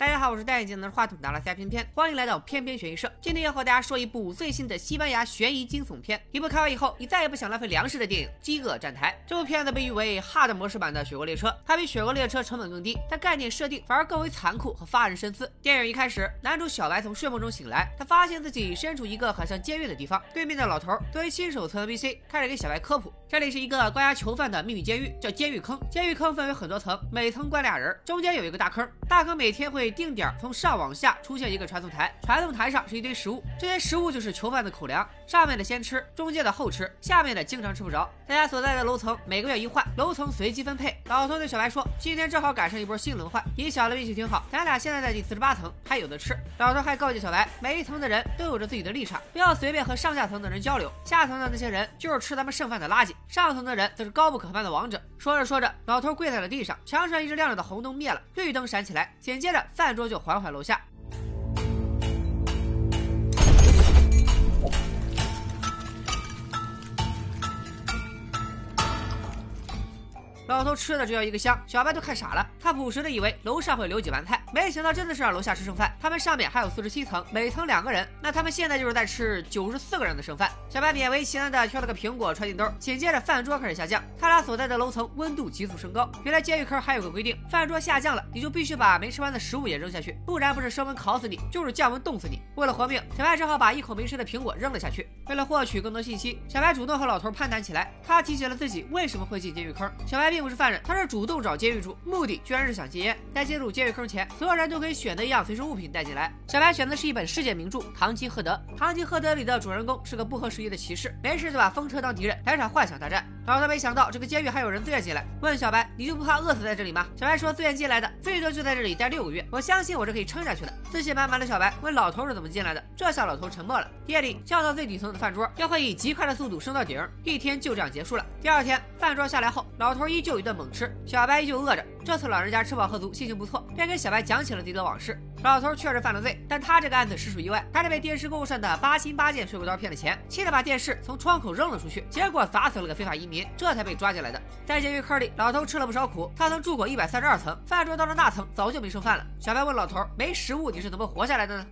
Bye. 大家好，我是戴眼镜拿着话筒的拉塞偏偏，欢迎来到偏偏悬疑社。今天要和大家说一部最新的西班牙悬疑惊悚片，一部看完以后你再也不想浪费粮食的电影《饥饿站台》。这部片子被誉为 Hard 模式版的《雪国列车》，它比《雪国列车》成本更低，但概念设定反而更为残酷和发人深思。电影一开始，男主小白从睡梦中醒来，他发现自己身处一个很像监狱的地方，对面的老头作为新手村 NPC 开始给小白科普，这里是一个关押囚犯的秘密监狱，叫监狱坑。监狱坑分为很多层，每层关俩人，中间有一个大坑，大坑每天会定点从上。往下出现一个传送台，传送台上是一堆食物，这些食物就是囚犯的口粮。上面的先吃，中间的后吃，下面的经常吃不着。大家所在的楼层每个月一换，楼层随机分配。老头对小白说：“今天正好赶上一波新轮换，你小的运气挺好，咱俩现在在第四十八层，还有的吃。”老头还告诫小白，每一层的人都有着自己的立场，不要随便和上下层的人交流。下层的那些人就是吃咱们剩饭的垃圾，上层的人则是高不可攀的王者。说着说着，老头跪在了地上，墙上一直亮着的红灯灭了，绿灯闪起来，紧接着饭桌说就缓缓落下。老头吃的只要一个香，小白都看傻了。他朴实的以为楼上会留几盘菜，没想到真的是让楼下吃剩饭。他们上面还有四十七层，每层两个人，那他们现在就是在吃九十四个人的剩饭。小白勉为其难的挑了个苹果揣进兜，紧接着饭桌开始下降。他俩所在的楼层温度急速升高。原来监狱坑还有个规定，饭桌下降了，你就必须把没吃完的食物也扔下去，不然不是升温烤死你，就是降温冻死你。为了活命，小白只好把一口没吃的苹果扔了下去。为了获取更多信息，小白主动和老头攀谈起来。他提起了自己为什么会进监狱坑。小白并。并不是犯人，他是主动找监狱住，目的居然是想戒烟。在进入监狱坑前，所有人都可以选择一样随身物品带进来。小白选的是一本世界名著《堂吉诃德》。《堂吉诃德》里的主人公是个不合时宜的骑士，没事就把风车当敌人，来场幻想大战。老头没想到这个监狱还有人自愿进来，问小白：“你就不怕饿死在这里吗？”小白说：“自愿进来的，最多就在这里待六个月，我相信我是可以撑下去的。”自信满满的小白问老头是怎么进来的，这下老头沉默了。夜里降到最底层的饭桌要会以极快的速度升到顶，一天就这样结束了。第二天饭桌下来后，老头依旧一顿猛吃。小白依旧饿着，这次老人家吃饱喝足，心情不错，便跟小白讲起了自己的往事。老头确实犯了罪，但他这个案子实属意外。他是被电视购物上的八心八件水果刀骗了钱，气得把电视从窗口扔了出去，结果砸死了个非法移民，这才被抓进来的。在监狱坑里，老头吃了不少苦。他曾住过一百三十二层，饭桌到了那层早就没剩饭了。小白问老头：“没食物，你是怎么活下来的呢？”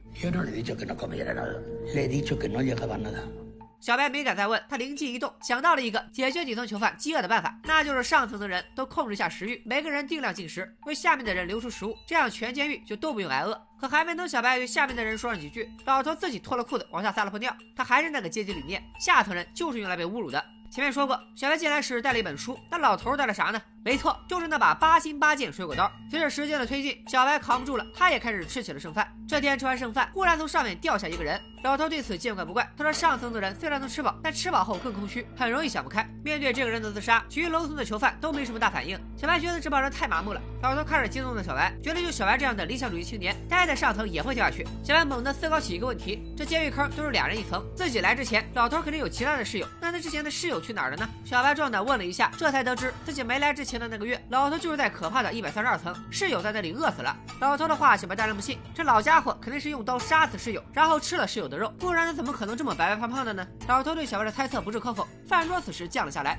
小白没敢再问，他灵机一动，想到了一个解决底层囚犯饥饿的办法，那就是上层的人都控制下食欲，每个人定量进食，为下面的人留出食物，这样全监狱就都不用挨饿。可还没等小白对下面的人说上几句，老头自己脱了裤子往下撒了泡尿。他还是那个阶级理念，下层人就是用来被侮辱的。前面说过，小白进来时带了一本书，那老头带了啥呢？没错，就是那把八星八剑水果刀。随着时间的推进，小白扛不住了，他也开始吃起了剩饭。这天吃完剩饭，忽然从上面掉下一个人，老头对此见怪不怪。他说：“上层的人虽然能吃饱，但吃饱后更空虚，很容易想不开。”面对这个人的自杀，其余楼层的囚犯都没什么大反应。小白觉得这帮人太麻木了。老头看着激动的小白，觉得就小白这样的理想主义青年，待在上层也会掉下去。小白猛地思考起一个问题：这监狱坑都是俩人一层，自己来之前，老头肯定有其他的室友，那他之前的室友去哪儿了呢？小白壮胆问了一下，这才得知自己没来之前的那个月，老头就是在可怕的一百三十二层，室友在那里饿死了。老头的话小白当然不信，这老家伙肯定是用刀杀死室友，然后吃了室友的肉，不然他怎么可能这么白白胖胖的呢？老头对小白的猜测不置可否。饭桌此时降了下来。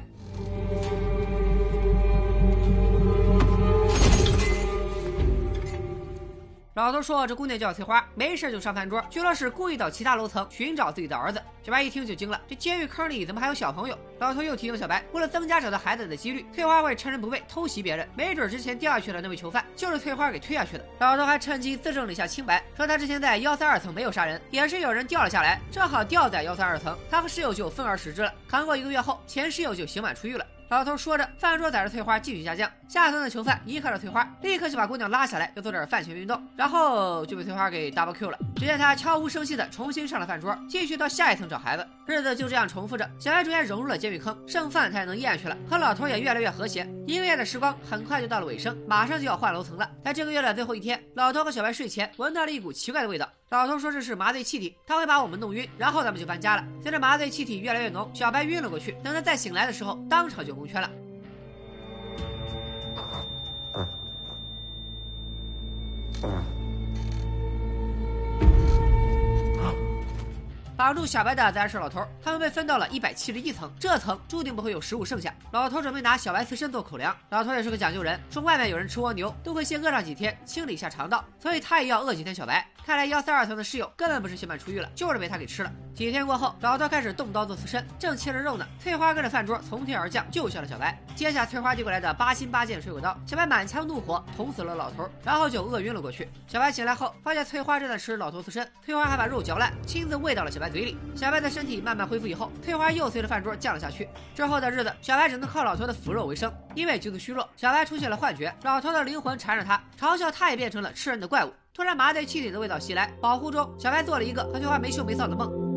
老头说：“这姑娘叫翠花，没事就上饭桌，据说是故意到其他楼层寻找自己的儿子。”小白一听就惊了，这监狱坑里怎么还有小朋友？老头又提醒小白，为了增加找到孩子的几率，翠花会趁人不备偷袭别人，没准之前掉下去的那位囚犯就是翠花给推下去的。老头还趁机自证了一下清白，说他之前在幺三二层没有杀人，也是有人掉了下来，正好掉在幺三二层，他和室友就分而食之了。扛过一个月后，前室友就刑满出狱了。老头说着，饭桌载着翠花继续下降。下层的囚犯一看到翠花，立刻就把姑娘拉下来，要做点饭前运动，然后就被翠花给 double Q 了。只见他悄无声息的重新上了饭桌，继续到下一层找孩子。日子就这样重复着。小白逐渐融入了监狱坑，剩饭他也能咽下去了，和老头也越来越和谐。一个月的时光很快就到了尾声，马上就要换楼层了。在这个月的最后一天，老头和小白睡前闻到了一股奇怪的味道。老头说这是麻醉气体，他会把我们弄晕，然后咱们就搬家了。随着麻醉气体越来越浓，小白晕了过去。等他再醒来的时候，当场就蒙圈了。绑住小白的自然是老头，他们被分到了一百七十一层，这层注定不会有食物剩下。老头准备拿小白刺身做口粮。老头也是个讲究人，说外面有人吃蜗牛，都会先饿上几天，清理一下肠道，所以他也要饿几天小白。看来幺三二层的室友根本不是血满出狱了，就是被他给吃了。几天过后，老头开始动刀做刺身，正切着肉呢，翠花跟着饭桌从天而降，救下了小白。接下翠花递过来的八心八箭水果刀，小白满腔怒火捅死了老头，然后就饿晕了过去。小白醒来后，发现翠花正在吃老头刺身，翠花还把肉嚼烂，亲自喂到了小白嘴里。小白的身体慢慢恢复以后，翠花又随着饭桌降了下去。之后的日子，小白只能靠老头的腐肉为生。因为极度虚弱，小白出现了幻觉，老头的灵魂缠着他，嘲笑他也变成了吃人的怪物。突然，麻醉气体的味道袭来，保护中，小白做了一个和翠花没羞没臊的梦。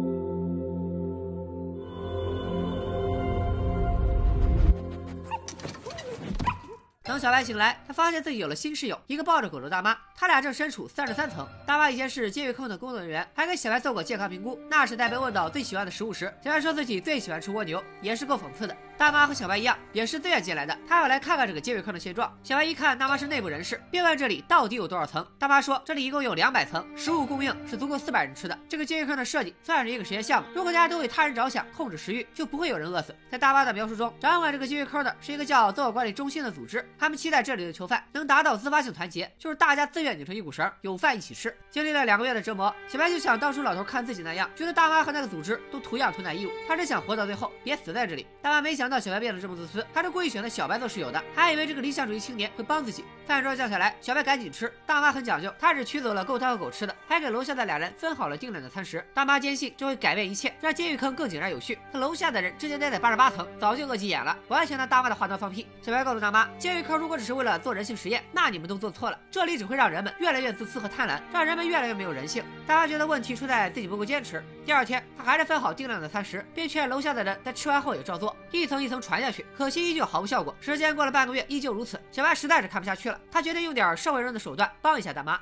等小白醒来，他发现自己有了新室友，一个抱着狗的大妈。他俩正身处三十三层。大妈以前是监狱坑的工作人员，还给小白做过健康评估。那是在被问到最喜欢的食物时，小白说自己最喜欢吃蜗牛，也是够讽刺的。大妈和小白一样，也是自愿进来的，她要来看看这个监狱坑的现状。小白一看大妈是内部人士，便问这里到底有多少层。大妈说这里一共有两百层，食物供应是足够四百人吃的。这个监狱坑的设计算是一个实验项目，如果大家都为他人着想，控制食欲，就不会有人饿死。在大妈的描述中，掌管这个监狱坑的是一个叫自我管理中心的组织，他们期待这里的囚犯能达到自发性团结，就是大家自愿拧成一股绳，有饭一起吃。经历了两个月的折磨，小白就像当初老头看自己那样，觉得大妈和那个组织都图样图难义务，他只想活到最后，别死在这里。大妈没想到小白变得这么自私，他是故意选择小白做室友的，还以为这个理想主义青年会帮自己。饭桌降下来，小白赶紧吃。大妈很讲究，她只取走了够他和狗吃的，还给楼下的俩人分好了定量的餐食。大妈坚信这会改变一切，让监狱坑更井然有序。可楼下的人之前待在八十八层，早就饿急眼了，完全拿大妈的话当放屁。小白告诉大妈，监狱坑如果只是为了做人性实验，那你们都做错了。这里只会让人们越来越自私和贪婪，让人们越来越没有人性。大妈觉得问题出在自己不够坚持。第二天，他还是分好定量的餐食，并劝楼下的人在吃完后也照做，一层一层传下去。可惜依旧毫无效果。时间过了半个月，依旧如此。小白实在是看不下去了，他决定用点社会人的手段帮一下大妈。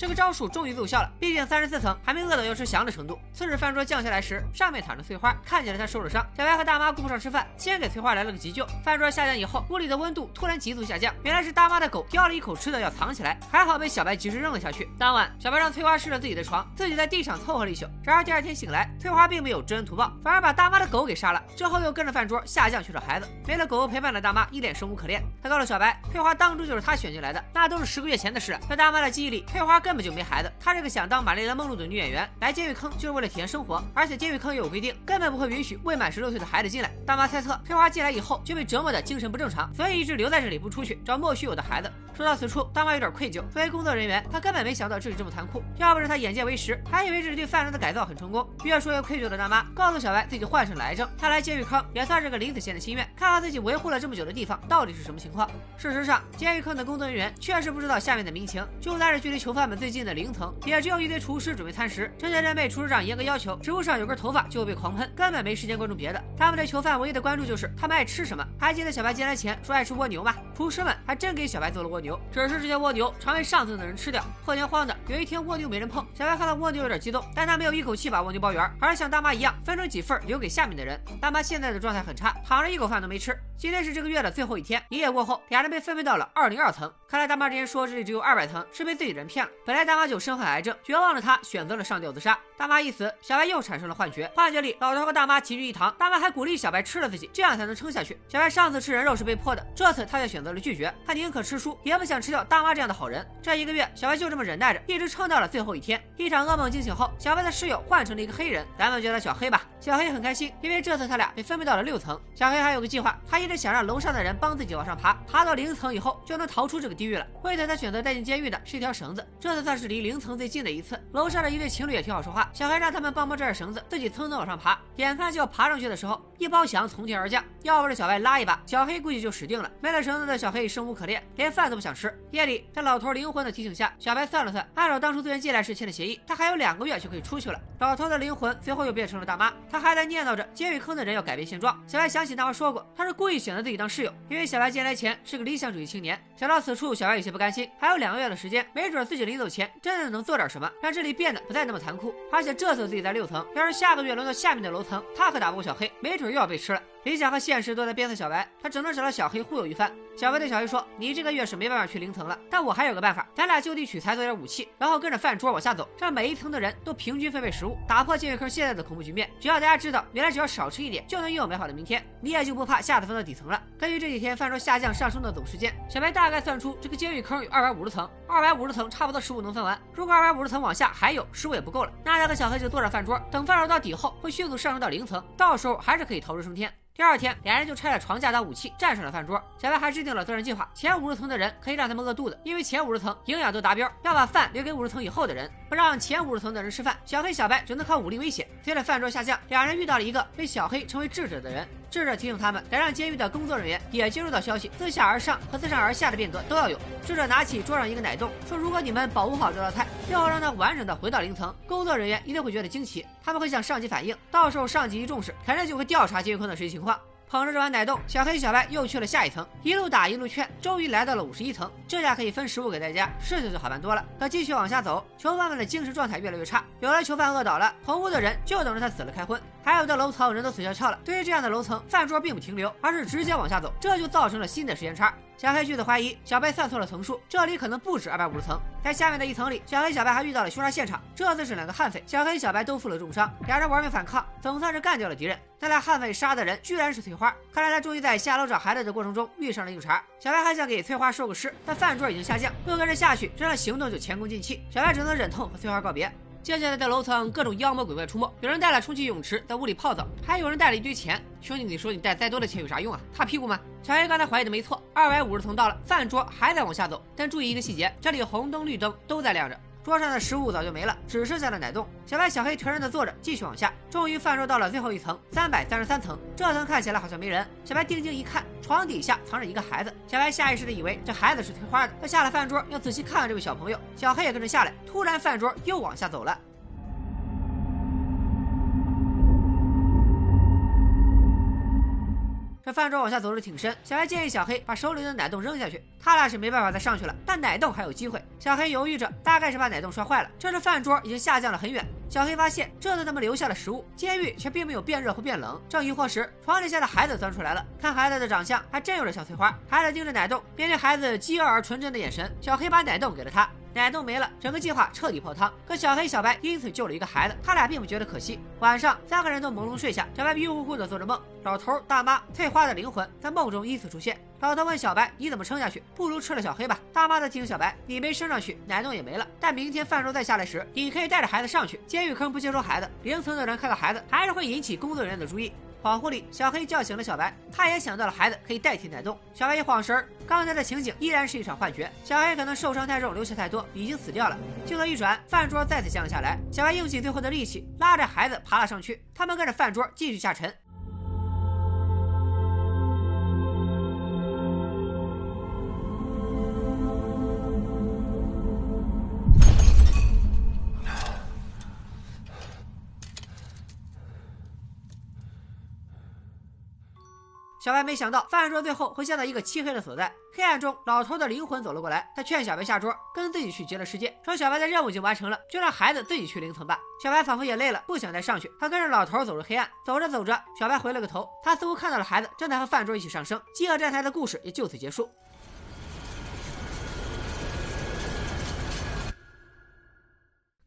这个招数终于奏效了，毕竟三十四层还没饿到要吃翔的程度。次日饭桌降下来时，上面躺着翠花，看起来她受了伤。小白和大妈顾不上吃饭，先给翠花来了个急救。饭桌下降以后，屋里的温度突然急速下降，原来是大妈的狗叼了一口吃的要藏起来，还好被小白及时扔了下去。当晚，小白让翠花试了自己的床，自己在地上凑合了一宿。然而第二天醒来，翠花并没有知恩图报，反而把大妈的狗给杀了。之后又跟着饭桌下降去找孩子，没了狗狗陪伴的大妈一脸生无可恋。她告诉小白，翠花当初就是她选进来的，那都是十个月前的事。在大妈的记忆里，翠花根本就没孩子。她是个想当玛丽莲梦露的女演员，来监狱坑就是为了体验生活，而且监狱坑也有规定，根本不会允许未满十六岁的孩子进来。大妈猜测，翠花进来以后就被折磨的精神不正常，所以一直留在这里不出去，找莫须有的孩子。说到此处，大妈有点愧疚。作为工作人员，她根本没想到这里这么残酷。要不是她眼见为实，还以为这里对犯人的改造很成功。越说越愧疚的大妈告诉小白，自己患上了癌症。她来监狱坑也算是个临死前的心愿，看看自己维护了这么久的地方到底是什么情况。事实上，监狱坑的工作人员确实不知道下面的民情。就算是距离囚犯们最近的零层，也只有一堆厨师准备餐食。这些人被厨师长严格要求，职务上有根头发就会被狂喷，根本没时间关注别的。他们对囚犯唯一的关注就是他们爱吃什么。还记得小白进来前说爱吃蜗牛吗？厨师们还真给小白做了蜗牛，只是这些蜗牛常被上层的人吃掉。破天荒的有一天蜗牛没人碰，小白看到蜗牛有点激动，但他没有一口气把蜗牛包圆，而是像大妈一样分成几份留给下面的人。大妈现在的状态很差，躺着一口饭都没吃。今天是这个月的最后一天，一夜过后，俩人被分配到了二零二层。看来大妈之前说这里只有二百层，是被自己人骗了。本来大妈就身患癌症，绝望的她选择了上吊自杀。大妈一死，小白又产生了幻觉，幻觉里老头和大妈齐聚一堂，大妈还鼓励小白吃了自己，这样才能撑下去。小白上次吃人肉是被迫的，这次他却选择了拒绝，他宁可吃书，也不想吃掉大妈这样的好人。这一个月，小白就这么忍耐着，一直撑到了最后一天。一场噩梦惊醒后，小白的室友换成了一个黑人，咱们叫他小黑吧。小黑很开心，因为这次他俩被分配到了六层。小黑还有个计划，他一直想让楼上的人帮自己往上爬，爬到零层以后就能逃出这个地狱了。为此，他选择带进监狱的是一条绳子，这次算是离零层最近的一次。楼上的一对情侣也挺好说话，小孩让他们帮忙拽着绳子，自己蹭蹭往上爬。眼看就要爬上去的时候，一包翔从天而降，要不是小白拉一把，小黑估计就死定了。没了绳子的小黑生无可恋，连饭都不想吃。夜里，在老头灵魂的提醒下，小白算了算，按照当初自愿进来时签的协议，他还有两个月就可以出去了。老头的灵魂最后又变成了大妈，他还在念叨着监狱坑的人要改变现状。小白想起大妈说过，他是故意选择自己当室友，因为小白进来前是个理想主义青年。想到此处，小白有些不甘心。还有两个月的时间，没准自己临走前真的能做点什么，让这里变得不再那么残酷。而且这次自己在六层，要是下个月轮到下面的楼层，他可打不过小黑，没准又要被吃了。理想和现实都在鞭策小白，他只能找到小黑忽悠一番。小白对小黑说：“你这个月是没办法去零层了，但我还有个办法，咱俩就地取材做点武器，然后跟着饭桌往下走，让每一层的人都平均分配食物，打破监狱坑现在的恐怖局面。只要大家知道，原来只要少吃一点就能拥有美好的明天，你也就不怕下次分到底层了。根据这几天饭桌下降上升的总时间，小白大概算出这个监狱坑有二百五十层，二百五十层差不多食物能分完。如果二百五十层往下还有食物也不够了，那他和小黑就坐着饭桌，等饭桌到底后会迅速上升到零层，到时候还是可以逃出升天。第二天，俩人就拆了床架当武器，站上了饭桌。小白还制定了作战计划：前五十层的人可以让他们饿肚子，因为前五十层营养都达标，要把饭留给五十层以后的人，不让前五十层的人吃饭。小黑、小白只能靠武力威胁。随着饭桌下降，两人遇到了一个被小黑称为智者的人。智者提醒他们，得让监狱的工作人员也接收到消息，自下而上和自上而下的变革都要有。智者拿起桌上一个奶冻，说：“如果你们保护好这道菜，最好让它完整的回到零层，工作人员一定会觉得惊奇，他们会向上级反映，到时候上级一重视，肯定就会调查监狱坑的实际情况。”捧着这碗奶冻，小黑、小白又去了下一层，一路打一路劝，终于来到了五十一层。这下可以分食物给大家，事情就好办多了。可继续往下走，囚犯们的精神状态越来越差，有的囚犯饿倒了，同屋的人就等着他死了开荤；还有的楼层人都死翘翘了。对于这样的楼层，饭桌并不停留，而是直接往下走，这就造成了新的时间差。小黑据此怀疑，小白算错了层数，这里可能不止二百五十层。在下面的一层里，小黑、小白还遇到了凶杀现场，这次是两个悍匪，小黑、小白都负了重伤，俩人玩命反抗，总算是干掉了敌人。那俩悍匪杀的人居然是翠花，看来他终于在下楼找孩子的过程中遇上了硬茬。小白还想给翠花收个尸，但饭桌已经下降，不跟着下去，这样行动就前功尽弃。小白只能忍痛和翠花告别。接下来的楼层，各种妖魔鬼怪出没。有人带了充气泳池，在屋里泡澡；还有人带了一堆钱。兄弟，你说你带再多的钱有啥用啊？擦屁股吗？小黑刚才怀疑的没错，二百五十层到了，饭桌还在往下走。但注意一个细节，这里红灯绿灯都在亮着。桌上的食物早就没了，只剩下了奶冻。小白、小黑颓然的坐着，继续往下。终于饭桌到了最后一层，三百三十三层。这层看起来好像没人。小白定睛一看，床底下藏着一个孩子。小白下意识的以为这孩子是翠花的。他下了饭桌，要仔细看看这位小朋友。小黑也跟着下来。突然，饭桌又往下走了。这饭桌往下走的挺深，小白建议小黑把手里的奶冻扔下去，他俩是没办法再上去了，但奶冻还有机会。小黑犹豫着，大概是把奶冻摔坏了。这时饭桌已经下降了很远，小黑发现这次他们留下了食物，监狱却并没有变热或变冷。正疑惑时，床底下的孩子钻出来了，看孩子的长相，还真有点小翠花。孩子盯着奶冻，面对孩子饥饿而纯真的眼神，小黑把奶冻给了他。奶冻没了，整个计划彻底泡汤。可小黑、小白因此救了一个孩子，他俩并不觉得可惜。晚上，三个人都朦胧睡下，小白迷糊糊的做着梦。老头、大妈、翠花的灵魂在梦中依次出现。老头问小白：“你怎么撑下去？不如吃了小黑吧。”大妈则提醒小白：“你没升上去，奶冻也没了。但明天饭桌再下来时，你可以带着孩子上去。监狱坑不接收孩子，零层的人看到孩子，还是会引起工作人员的注意。”恍惚里，小黑叫醒了小白，他也想到了孩子可以代替奶冻。小白一晃神，刚才的情景依然是一场幻觉。小黑可能受伤太重，流血太多，已经死掉了。镜头一转，饭桌再次降了下来。小白用尽最后的力气，拉着孩子爬了上去。他们跟着饭桌继续下沉。小白没想到饭桌最后会陷到一个漆黑的所在。黑暗中，老头的灵魂走了过来，他劝小白下桌，跟自己去极乐世界，说小白的任务已经完成了，就让孩子自己去零层吧。小白仿佛也累了，不想再上去。他跟着老头走入黑暗，走着走着，小白回了个头，他似乎看到了孩子正在和饭桌一起上升。饥饿站台的故事也就此结束。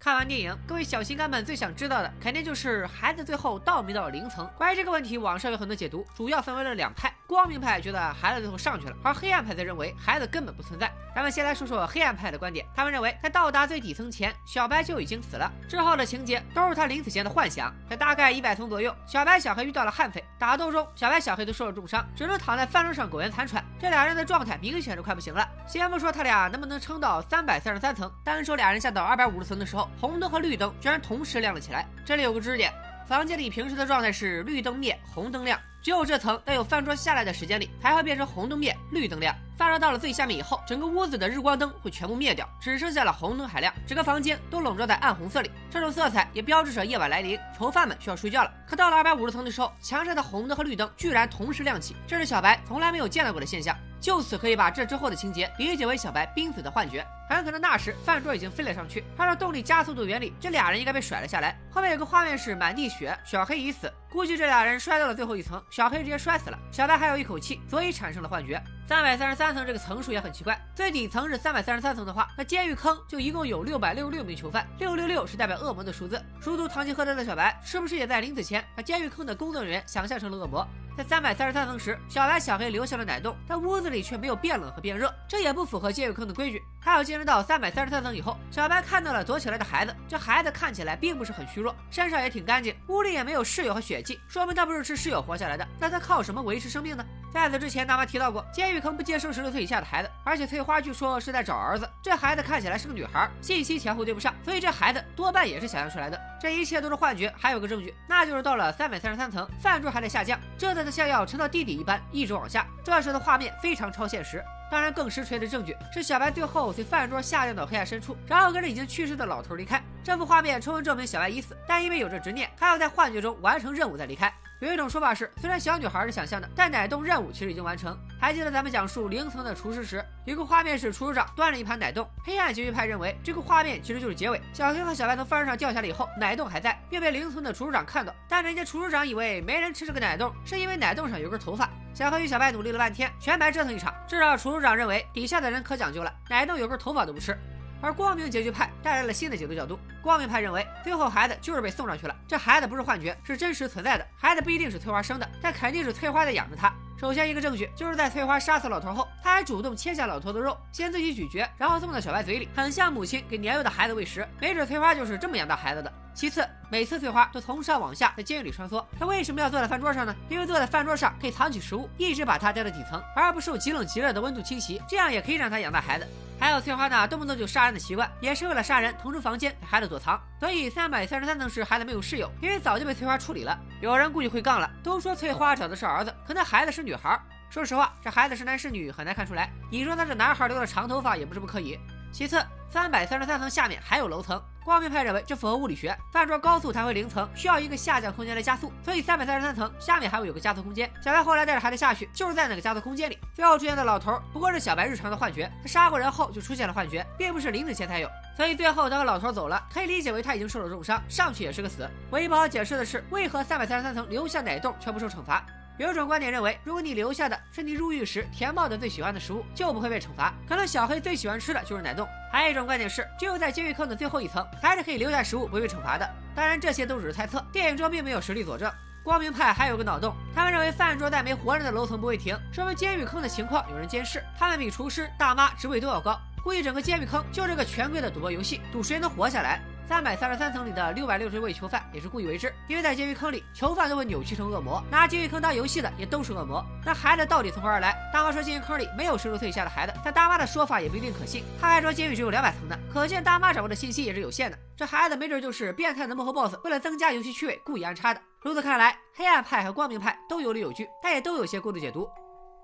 看完电影，各位小心肝们最想知道的，肯定就是孩子最后到没到零层。关于这个问题，网上有很多解读，主要分为了两派。光明派觉得孩子最后上去了，而黑暗派则认为孩子根本不存在。咱们先来说说黑暗派的观点，他们认为在到达最底层前，小白就已经死了，之后的情节都是他临死前的幻想。在大概一百层左右，小白、小黑遇到了悍匪，打斗中，小白、小黑都受了重伤，只能躺在饭桌上苟延残喘。这俩人的状态明显是快不行了。先不说他俩能不能撑到三百三十三层，单说俩人下到二百五十层的时候。红灯和绿灯居然同时亮了起来。这里有个知识点：房间里平时的状态是绿灯灭，红灯亮。只有这层在有饭桌下来的时间里，才会变成红灯灭，绿灯亮。饭桌到了最下面以后，整个屋子的日光灯会全部灭掉，只剩下了红灯还亮。整个房间都笼罩在暗红色里，这种色彩也标志着夜晚来临，囚犯们需要睡觉了。可到了二百五十层的时候，墙上的红灯和绿灯居然同时亮起，这是小白从来没有见到过的现象。就此可以把这之后的情节理解为小白濒死的幻觉。很可能那时饭桌已经飞了上去，按照动力加速度原理，这俩人应该被甩了下来。后面有个画面是满地血，小黑已死，估计这俩人摔到了最后一层，小黑直接摔死了，小白还有一口气，所以产生了幻觉。三百三十三层这个层数也很奇怪，最底层是三百三十三层的话，那监狱坑就一共有六百六十六名囚犯，六六六是代表恶魔的数字。熟读《堂吉诃德》的小白，是不是也在临死前把监狱坑的工作人员想象成了恶魔？在三百三十三层时，小白、小黑留下了奶冻，但屋子里却没有变冷和变热，这也不符合监狱坑的规矩。还有，进入到三百三十三层以后，小白看到了躲起来的孩子，这孩子看起来并不是很虚弱，身上也挺干净，屋里也没有室友和血迹，说明他不是吃室友活下来的。那他靠什么维持生命呢？在此之前，大妈提到过，监狱坑不接收十六岁以下的孩子，而且翠花据说是在找儿子，这孩子看起来是个女孩，信息前后对不上，所以这孩子多半也是想象出来的。这一切都是幻觉。还有个证据，那就是到了三百三十三层，饭桌还在下降，这次的像要沉到地底一般，一直往下。这时的画面非常超现实。当然，更实锤的证据是小白最后随饭桌下降到黑暗深处，然后跟着已经去世的老头离开。这幅画面充分证明小白已死，但因为有着执念，他要在幻觉中完成任务再离开。有一种说法是，虽然小女孩是想象的，但奶冻任务其实已经完成。还记得咱们讲述零层的厨师时，有个画面是厨师长端了一盘奶冻。黑暗结局派认为这个画面其实就是结尾，小黑和小白从饭上掉下来以后，奶冻还在，并被零层的厨师长看到。但人家厨师长以为没人吃这个奶冻，是因为奶冻上有根头发。小黑与小白努力了半天，全白折腾一场，至少厨师长认为底下的人可讲究了，奶冻有根头发都不吃。而光明结局派带来了新的解读角度。光明派认为，最后孩子就是被送上去了。这孩子不是幻觉，是真实存在的。孩子不一定是翠花生的，但肯定是翠花在养着他。首先，一个证据就是在翠花杀死老头后，他还主动切下老头的肉，先自己咀嚼，然后送到小白嘴里，很像母亲给年幼的孩子喂食。没准翠花就是这么养大孩子的。其次，每次翠花都从上往下在监狱里穿梭，她为什么要坐在饭桌上呢？因为坐在饭桌上可以藏起食物，一直把她带到底层，而不受极冷极热的温度侵袭，这样也可以让她养大孩子。还有翠花呢，动不动就杀人的习惯，也是为了杀人腾出房间给孩子躲藏。所以三百三十三层时孩子没有室友，因为早就被翠花处理了。有人估计会杠了，都说翠花找的是儿子，可那孩子是女孩。说实话，这孩子是男是女很难看出来。你说他是男孩留的长头发也不是不可以。其次，三百三十三层下面还有楼层。光明派认为这符合物理学，饭桌高速弹回零层需要一个下降空间来加速，所以三百三十三层下面还会有个加速空间。小白后来带着孩子下去，就是在那个加速空间里。最后出现的老头不过是小白日常的幻觉，他杀过人后就出现了幻觉，并不是临死前才有。所以最后他和老头走了，可以理解为他已经受了重伤，上去也是个死。唯一不好解释的是，为何三百三十三层留下奶洞却不受惩罚？有一种观点认为，如果你留下的是你入狱时填报的最喜欢的食物，就不会被惩罚。可能小黑最喜欢吃的就是奶冻。还有一种观点是，只有在监狱坑的最后一层，才是可以留下食物不被惩罚的。当然，这些都只是猜测，电影中并没有实力佐证。光明派还有个脑洞，他们认为饭桌在没活人的楼层不会停，说明监狱坑的情况有人监视。他们比厨师、大妈职位都要高，估计整个监狱坑就是个权贵的赌博游戏，赌谁能活下来。三百三十三层里的六百六十位囚犯也是故意为之，因为在监狱坑里，囚犯都会扭曲成恶魔，拿监狱坑当游戏的也都是恶魔。那孩子到底从何而来？大妈说监狱坑里没有十六岁以下的孩子，但大妈的说法也不一定可信。他还说监狱只有两百层呢，可见大妈掌握的信息也是有限的。这孩子没准就是变态的幕后 boss，为了增加游戏趣味故意安插的。如此看来，黑暗派和光明派都有理有据，但也都有些过度解读。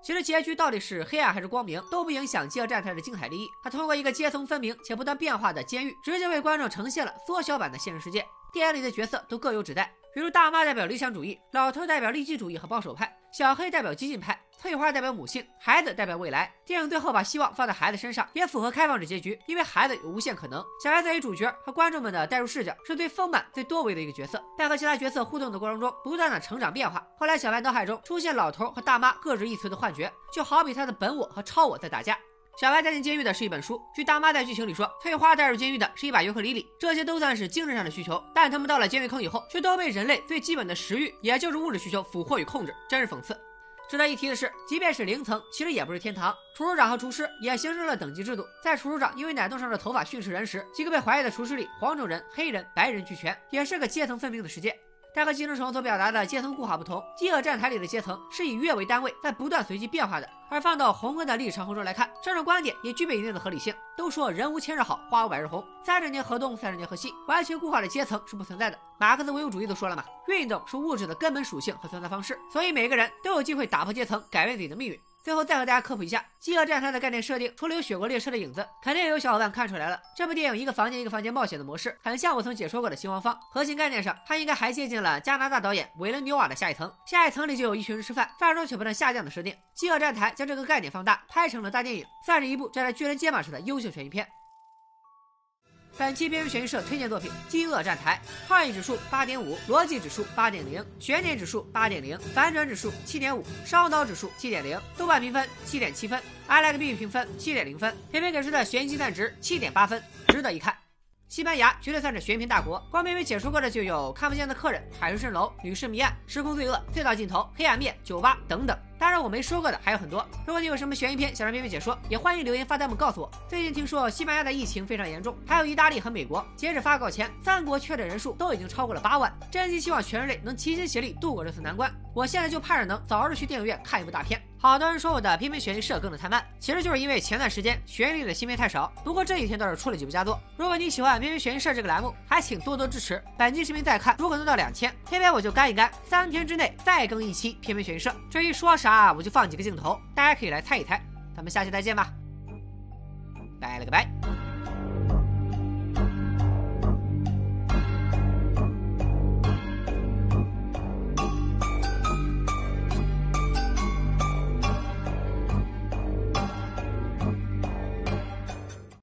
其实结局到底是黑暗还是光明，都不影响饥饿战台的精彩利益。它通过一个阶层分明且不断变化的监狱，直接为观众呈现了缩小版的现实世界。电影里的角色都各有指代，比如大妈代表理想主义，老头代表利己主义和保守派，小黑代表激进派。翠花代表母性，孩子代表未来。电影最后把希望放在孩子身上，也符合开放式结局，因为孩子有无限可能。小孩作为主角和观众们的代入视角，是最丰满、最多维的一个角色，在和其他角色互动的过程中，不断的成长变化。后来，小白脑海中出现老头和大妈各执一词的幻觉，就好比他的本我和超我在打架。小白带进监狱的是一本书，据大妈在剧情里说，翠花带入监狱的是一把尤克里里，这些都算是精神上的需求。但他们到了监狱坑以后，却都被人类最基本的食欲，也就是物质需求俘获与控制，真是讽刺。值得一提的是，即便是零层，其实也不是天堂。厨师长和厨师也形成了等级制度。在厨师长因为奶冻上的头发训斥人时，几个被怀疑的厨师里，黄种人、黑人、白人俱全，也是个阶层分明的世界。但和寄生虫所表达的阶层固化不同，饥饿站台里的阶层是以月为单位，在不断随机变化的。而放到宏观的历史长河中来看，这种观点也具备一定的合理性。都说人无千日好，花无百日红，三十年河东，三十年河西，完全固化的阶层是不存在的。马克思唯物主义都说了嘛，运动是物质的根本属性和存在方式，所以每个人都有机会打破阶层，改变自己的命运。最后再和大家科普一下，《饥饿战台》的概念设定，除了有雪国列车的影子，肯定有小伙伴看出来了。这部电影一个房间一个房间冒险的模式，很像我曾解说过的《新王方》。核心概念上，它应该还借鉴了加拿大导演韦伦纽瓦的《下一层》。下一层里就有一群人吃饭，饭桌却不断下降的设定。《饥饿战台》将这个概念放大，拍成了大电影，算是一部站在巨人肩膀上的优秀悬疑片。本期边缘悬疑社推荐作品《饥饿站台》，创意指数八点五，逻辑指数八点零，悬念指数八点零，反转指数七点五，烧脑指数七点零，豆瓣评分七点七分，I like B 评分七点零分，偏偏给出的悬疑鸡蛋值七点八分，值得一看。西班牙绝对算是悬疑大国，光片片解说过的就有《看不见的客人》《海市蜃楼》《女士谜案》《时空罪恶》《隧道尽头》《黑暗面》《酒吧》等等。当然，我没说过的还有很多。如果你有什么悬疑片想让边边解说，也欢迎留言发弹幕告诉我。最近听说西班牙的疫情非常严重，还有意大利和美国。截止发稿前，三国确诊人数都已经超过了八万。真心希望全人类能齐心协力度过这次难关。我现在就盼着能早日去电影院看一部大片。好多人说我的偏偏悬疑社更的太慢，其实就是因为前段时间悬疑类的新片太少。不过这几天倒是出了几部佳作。如果你喜欢偏偏悬疑社这个栏目，还请多多支持。本期视频再看，如果能到两千，偏偏我就干一干，三天之内再更一期偏偏悬疑社。至于说啥，啊我就放几个镜头，大家可以来猜一猜。咱们下期再见吧，拜了个拜。